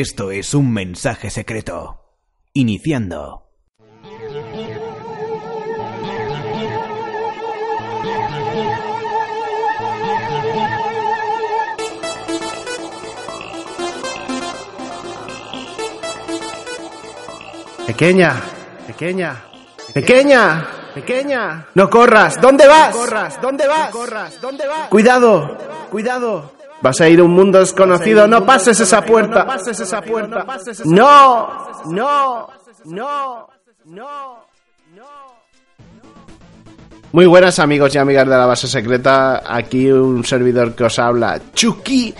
Esto es un mensaje secreto. Iniciando. Pequeña, pequeña, pequeña, pequeña. No corras, ¿dónde vas? No corras, ¿dónde vas? corras, ¿dónde vas? Cuidado, cuidado. Vas a ir a un mundo desconocido, no pases esa puerta. No pases esa puerta. No, no, no, no, no. Muy buenas amigos y amigas de la base secreta, aquí un servidor que os habla, Chucky.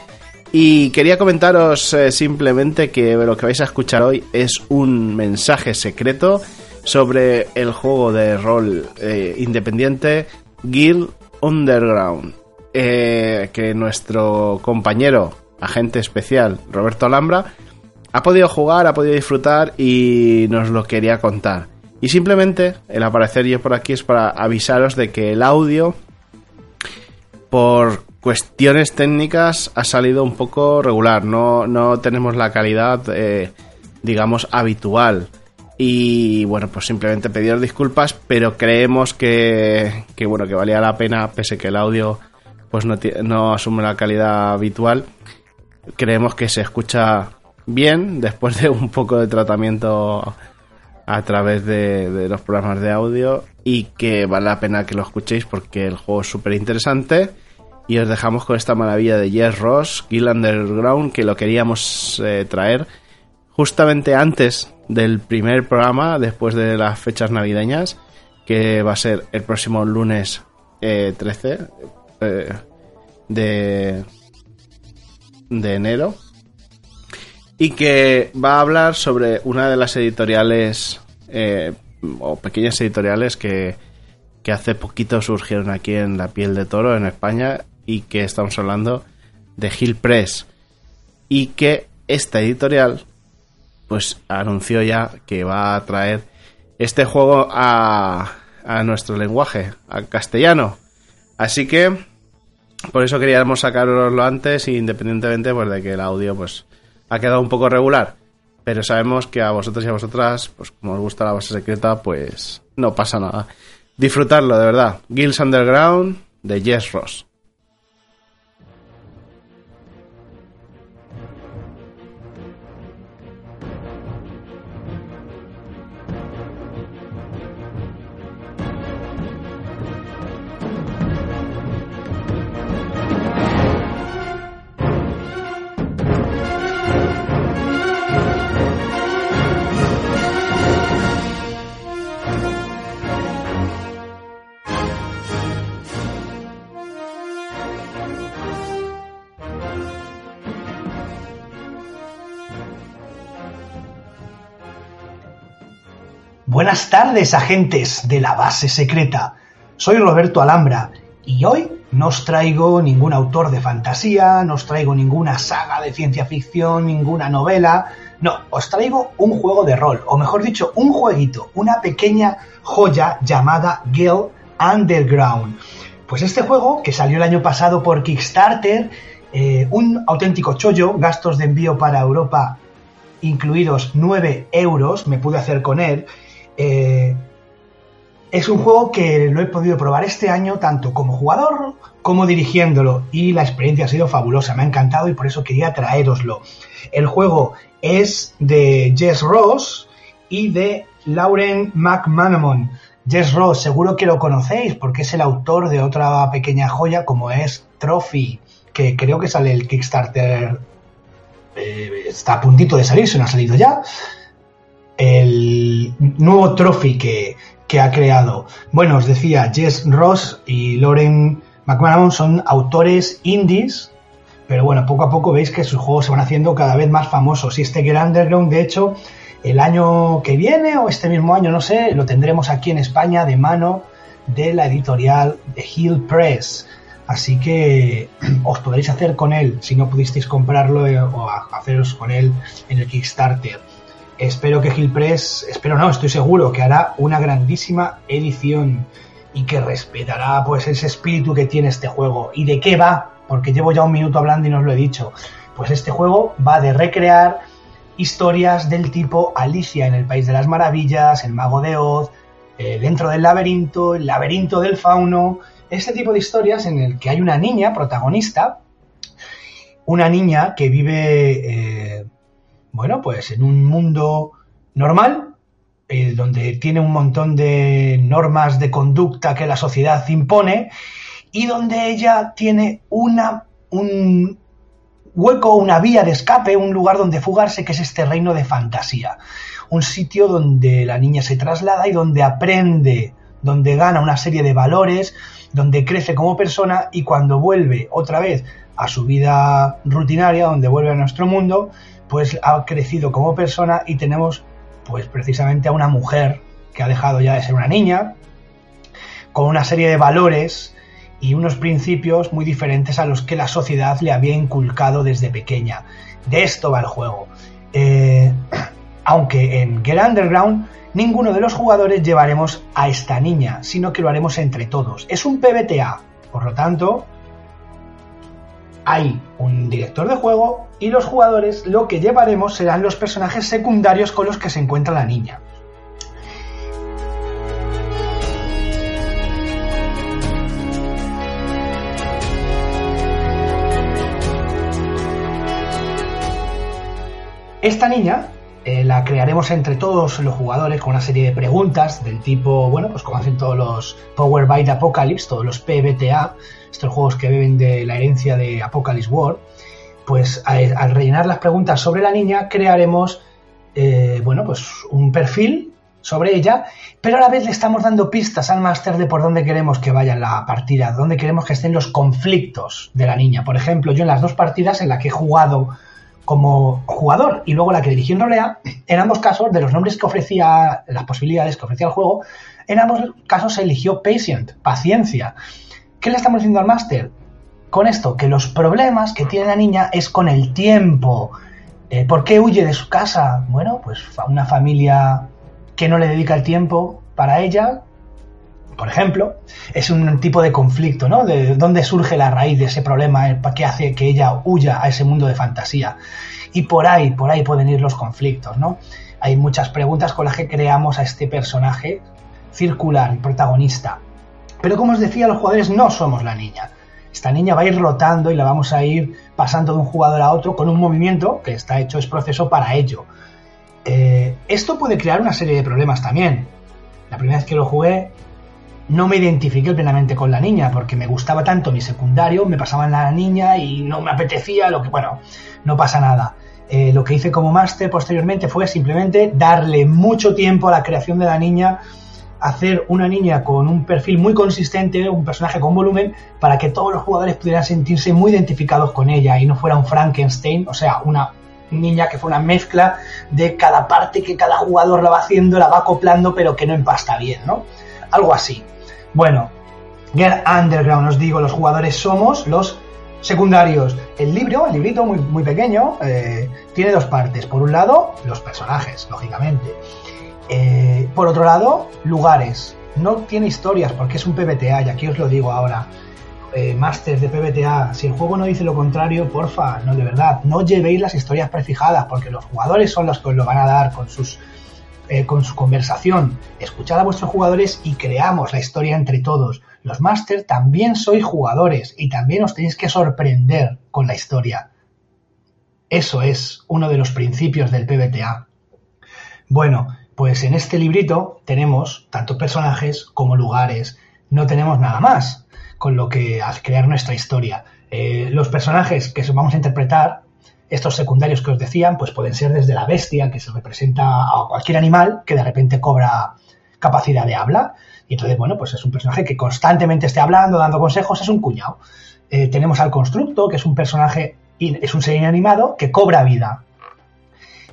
Y quería comentaros eh, simplemente que lo que vais a escuchar hoy es un mensaje secreto sobre el juego de rol eh, independiente Guild Underground. Eh, que nuestro compañero, agente especial, Roberto Alhambra, ha podido jugar, ha podido disfrutar y nos lo quería contar. Y simplemente el aparecer yo por aquí es para avisaros de que el audio, por cuestiones técnicas, ha salido un poco regular. No, no tenemos la calidad, eh, digamos, habitual. Y bueno, pues simplemente pediros disculpas, pero creemos que, que bueno, que valía la pena, pese que el audio pues no, asume la calidad habitual. Creemos que se escucha bien después de un poco de tratamiento a través de, los programas de audio y que vale la pena que lo escuchéis porque el juego es súper interesante y os dejamos con esta maravilla de Yes Ross, Guild Underground, que lo queríamos eh, traer justamente antes del primer programa, después de las fechas navideñas, que va a ser el próximo lunes eh, 13 eh, de, de enero. Y que va a hablar sobre una de las editoriales eh, o pequeñas editoriales que, que hace poquito surgieron aquí en la piel de toro en España y que estamos hablando de Hill Press y que esta editorial pues anunció ya que va a traer este juego a, a nuestro lenguaje, al castellano. Así que por eso queríamos sacaroslo antes, independientemente pues, de que el audio pues ha quedado un poco regular. Pero sabemos que a vosotros y a vosotras, pues como os gusta la base secreta, pues no pasa nada. Disfrutarlo, de verdad. Guilds Underground de Yes Ross. Buenas tardes, agentes de la base secreta. Soy Roberto Alhambra y hoy no os traigo ningún autor de fantasía, no os traigo ninguna saga de ciencia ficción, ninguna novela, No, os traigo un juego de rol, o mejor dicho, un jueguito, una pequeña joya llamada Girl Underground. Pues este juego, que salió el año pasado por Kickstarter, eh, un auténtico chollo, gastos de envío para Europa incluidos 9 euros, me pude hacer con él. Eh, es un juego que lo he podido probar este año tanto como jugador como dirigiéndolo y la experiencia ha sido fabulosa, me ha encantado y por eso quería traeroslo. El juego es de Jess Ross y de Lauren McManamon. Jess Ross, seguro que lo conocéis porque es el autor de otra pequeña joya como es Trophy, que creo que sale el Kickstarter, eh, está a puntito de salir, se no ha salido ya. El nuevo Trophy que, que ha creado. Bueno, os decía, Jess Ross y Lauren McManaman son autores indies, pero bueno, poco a poco veis que sus juegos se van haciendo cada vez más famosos. Y este Grand Underground, de hecho, el año que viene o este mismo año, no sé, lo tendremos aquí en España de mano de la editorial de Hill Press. Así que os podréis hacer con él si no pudisteis comprarlo eh, o haceros con él en el Kickstarter. Espero que Hill Press, espero no, estoy seguro que hará una grandísima edición y que respetará pues ese espíritu que tiene este juego. ¿Y de qué va? Porque llevo ya un minuto hablando y no os lo he dicho. Pues este juego va de recrear historias del tipo Alicia en el País de las Maravillas, El Mago de Oz, eh, Dentro del Laberinto, El Laberinto del Fauno, este tipo de historias en el que hay una niña protagonista, una niña que vive, eh, bueno, pues en un mundo normal, eh, donde tiene un montón de normas de conducta que la sociedad impone y donde ella tiene una, un hueco, una vía de escape, un lugar donde fugarse, que es este reino de fantasía. Un sitio donde la niña se traslada y donde aprende, donde gana una serie de valores, donde crece como persona y cuando vuelve otra vez a su vida rutinaria, donde vuelve a nuestro mundo, pues ha crecido como persona y tenemos pues precisamente a una mujer que ha dejado ya de ser una niña, con una serie de valores y unos principios muy diferentes a los que la sociedad le había inculcado desde pequeña. De esto va el juego. Eh, aunque en Get Underground ninguno de los jugadores llevaremos a esta niña, sino que lo haremos entre todos. Es un PBTA, por lo tanto, hay un director de juego y los jugadores lo que llevaremos serán los personajes secundarios con los que se encuentra la niña. Esta niña eh, la crearemos entre todos los jugadores con una serie de preguntas del tipo, bueno, pues como hacen todos los Power Byte Apocalypse, todos los PBTA, estos juegos que beben de la herencia de Apocalypse World, pues al rellenar las preguntas sobre la niña crearemos, eh, bueno, pues un perfil sobre ella, pero a la vez le estamos dando pistas al máster de por dónde queremos que vaya la partida, dónde queremos que estén los conflictos de la niña. Por ejemplo, yo en las dos partidas en las que he jugado como jugador y luego la que dirigió en Rolea, en ambos casos, de los nombres que ofrecía, las posibilidades que ofrecía el juego, en ambos casos se eligió Patient, paciencia. ¿Qué le estamos diciendo al máster? Con esto, que los problemas que tiene la niña es con el tiempo. Eh, ¿Por qué huye de su casa? Bueno, pues una familia que no le dedica el tiempo para ella, por ejemplo, es un tipo de conflicto, ¿no? De dónde surge la raíz de ese problema eh, que hace que ella huya a ese mundo de fantasía. Y por ahí, por ahí pueden ir los conflictos, ¿no? Hay muchas preguntas con las que creamos a este personaje circular y protagonista. Pero como os decía, los jugadores no somos la niña. Esta niña va a ir rotando y la vamos a ir pasando de un jugador a otro con un movimiento que está hecho, es proceso para ello. Eh, esto puede crear una serie de problemas también. La primera vez que lo jugué no me identifiqué plenamente con la niña porque me gustaba tanto mi secundario, me pasaba en la niña y no me apetecía, lo que, bueno, no pasa nada. Eh, lo que hice como máster posteriormente fue simplemente darle mucho tiempo a la creación de la niña, hacer una niña con un perfil muy consistente, un personaje con volumen, para que todos los jugadores pudieran sentirse muy identificados con ella y no fuera un Frankenstein, o sea, una niña que fue una mezcla de cada parte que cada jugador la va haciendo, la va acoplando, pero que no empasta bien, ¿no? Algo así. Bueno, Get Underground, os digo, los jugadores somos los secundarios. El libro, el librito muy, muy pequeño, eh, tiene dos partes. Por un lado, los personajes, lógicamente. Eh, por otro lado, lugares. No tiene historias porque es un PBTA, y aquí os lo digo ahora. Eh, masters de PBTA, si el juego no dice lo contrario, porfa, no de verdad, no llevéis las historias prefijadas porque los jugadores son los que os lo van a dar con sus eh, con su conversación. Escuchad a vuestros jugadores y creamos la historia entre todos. Los máster también sois jugadores y también os tenéis que sorprender con la historia. Eso es uno de los principios del PBTA. Bueno, pues en este librito tenemos tanto personajes como lugares. No tenemos nada más con lo que al crear nuestra historia. Eh, los personajes que vamos a interpretar, estos secundarios que os decían, pues pueden ser desde la bestia, que se representa a cualquier animal que de repente cobra capacidad de habla. Y entonces, bueno, pues es un personaje que constantemente esté hablando, dando consejos, es un cuñado. Eh, tenemos al constructo, que es un personaje, es un ser inanimado que cobra vida.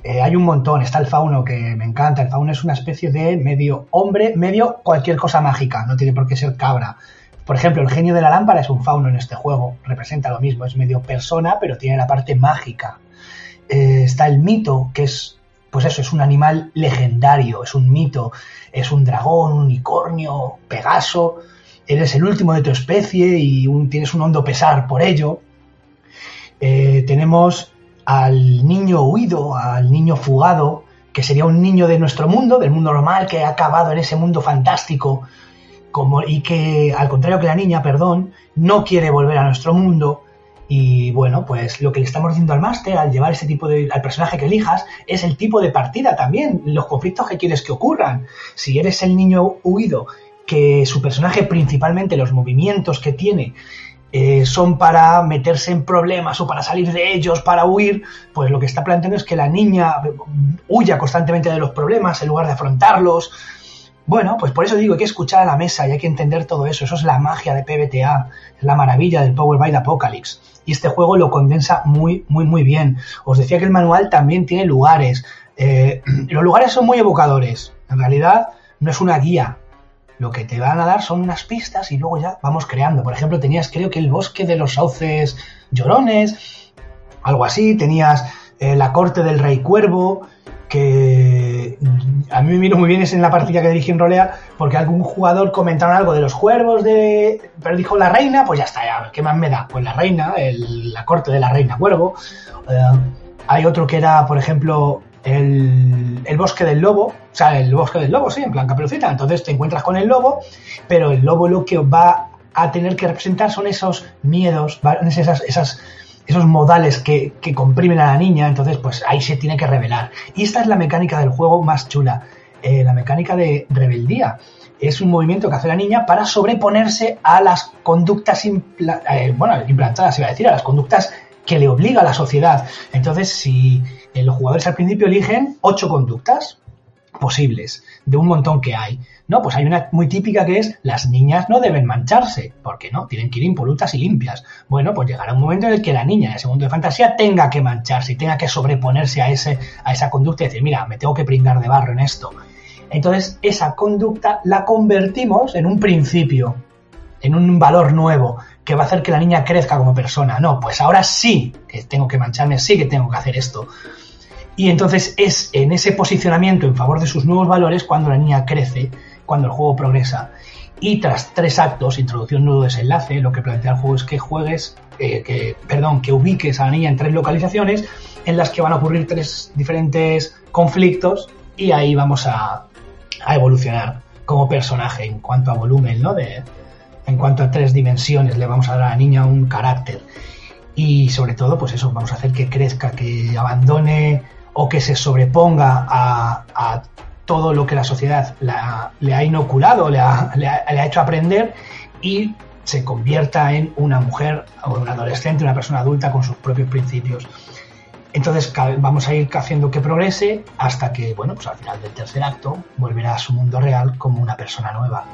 Eh, hay un montón, está el fauno que me encanta. El fauno es una especie de medio hombre, medio cualquier cosa mágica, no tiene por qué ser cabra. Por ejemplo, el genio de la lámpara es un fauno en este juego, representa lo mismo, es medio persona, pero tiene la parte mágica. Eh, está el mito, que es, pues eso, es un animal legendario, es un mito, es un dragón, un unicornio, Pegaso, eres el último de tu especie y tienes un hondo pesar por ello. Eh, tenemos al niño huido, al niño fugado, que sería un niño de nuestro mundo, del mundo normal, que ha acabado en ese mundo fantástico y que, al contrario que la niña, perdón, no quiere volver a nuestro mundo. Y bueno, pues lo que le estamos diciendo al máster, al llevar ese tipo de. al personaje que elijas, es el tipo de partida también, los conflictos que quieres que ocurran. Si eres el niño huido, que su personaje, principalmente los movimientos que tiene, eh, son para meterse en problemas o para salir de ellos, para huir, pues lo que está planteando es que la niña huya constantemente de los problemas en lugar de afrontarlos. Bueno, pues por eso digo, hay que escuchar a la mesa y hay que entender todo eso. Eso es la magia de PBTA, es la maravilla del Power by the Apocalypse. Y este juego lo condensa muy, muy, muy bien. Os decía que el manual también tiene lugares. Eh, los lugares son muy evocadores. En realidad, no es una guía. Lo que te van a dar son unas pistas y luego ya vamos creando. Por ejemplo, tenías, creo que el bosque de los sauces llorones, algo así. Tenías eh, la corte del rey cuervo que a mí me vino muy bien es en la partida que dirigí en Rolea, porque algún jugador comentaron algo de los cuervos de. Pero dijo la reina, pues ya está, ya, ¿qué más me da? Pues la reina, la corte de la reina cuervo. Eh, hay otro que era, por ejemplo, el, el, bosque del lobo, o sea, el bosque del lobo, sí, en plan caperucita. Entonces te encuentras con el lobo, pero el lobo lo que va a tener que representar son esos miedos, esas, esas esos modales que, comprimen a la niña, entonces pues ahí se tiene que revelar. Y esta es la mecánica del juego más chula, eh, la mecánica de rebeldía. Es un movimiento que hace la niña para sobreponerse a las conductas eh, bueno, implantadas, iba a decir, a las conductas que le obliga a la sociedad. Entonces, si eh, los jugadores al principio eligen ocho conductas posibles, de un montón que hay, no, pues hay una muy típica que es las niñas no deben mancharse, porque no, tienen que ir impolutas y limpias. Bueno, pues llegará un momento en el que la niña en ese mundo de fantasía tenga que mancharse y tenga que sobreponerse a, ese, a esa conducta y decir, mira, me tengo que pringar de barro en esto. Entonces, esa conducta la convertimos en un principio, en un valor nuevo, que va a hacer que la niña crezca como persona. No, pues ahora sí que tengo que mancharme, sí que tengo que hacer esto. Y entonces es en ese posicionamiento en favor de sus nuevos valores cuando la niña crece cuando el juego progresa. Y tras tres actos, introducción, nudo, desenlace, lo que plantea el juego es que juegues, eh, que, perdón, que ubiques a la niña en tres localizaciones en las que van a ocurrir tres diferentes conflictos y ahí vamos a, a evolucionar como personaje en cuanto a volumen, ¿no? De, en cuanto a tres dimensiones, le vamos a dar a la niña un carácter. Y sobre todo, pues eso, vamos a hacer que crezca, que abandone o que se sobreponga a, todo lo que la sociedad le ha inoculado, le ha, le, ha, hecho aprender y se convierta en una mujer o un adolescente, una persona adulta con sus propios principios. Entonces vamos a ir haciendo que progrese hasta que, bueno, pues al final del tercer acto volverá a su mundo real como una persona nueva.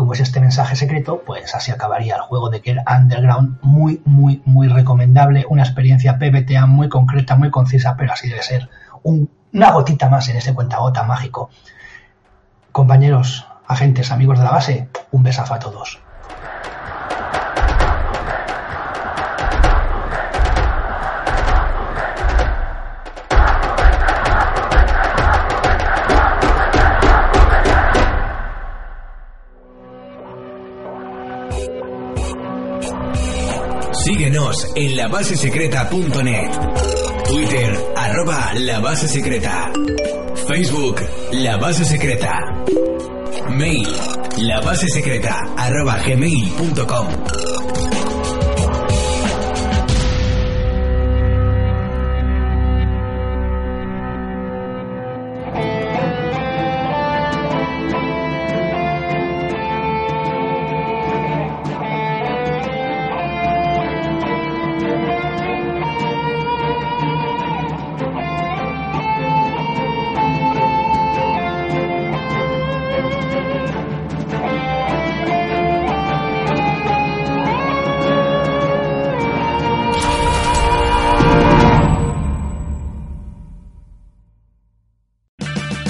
Como es este mensaje secreto, pues así acabaría el juego de Kerr Underground, muy, muy, muy recomendable, una experiencia PBTA muy concreta, muy concisa, pero así debe ser, una gotita más en ese cuentagota mágico. Compañeros, agentes, amigos de la base, un besazo a todos. Síguenos en labasesecreta.net. Twitter, arroba la base secreta. Facebook, la base secreta. Mail, la base secreta, arroba gmail.com.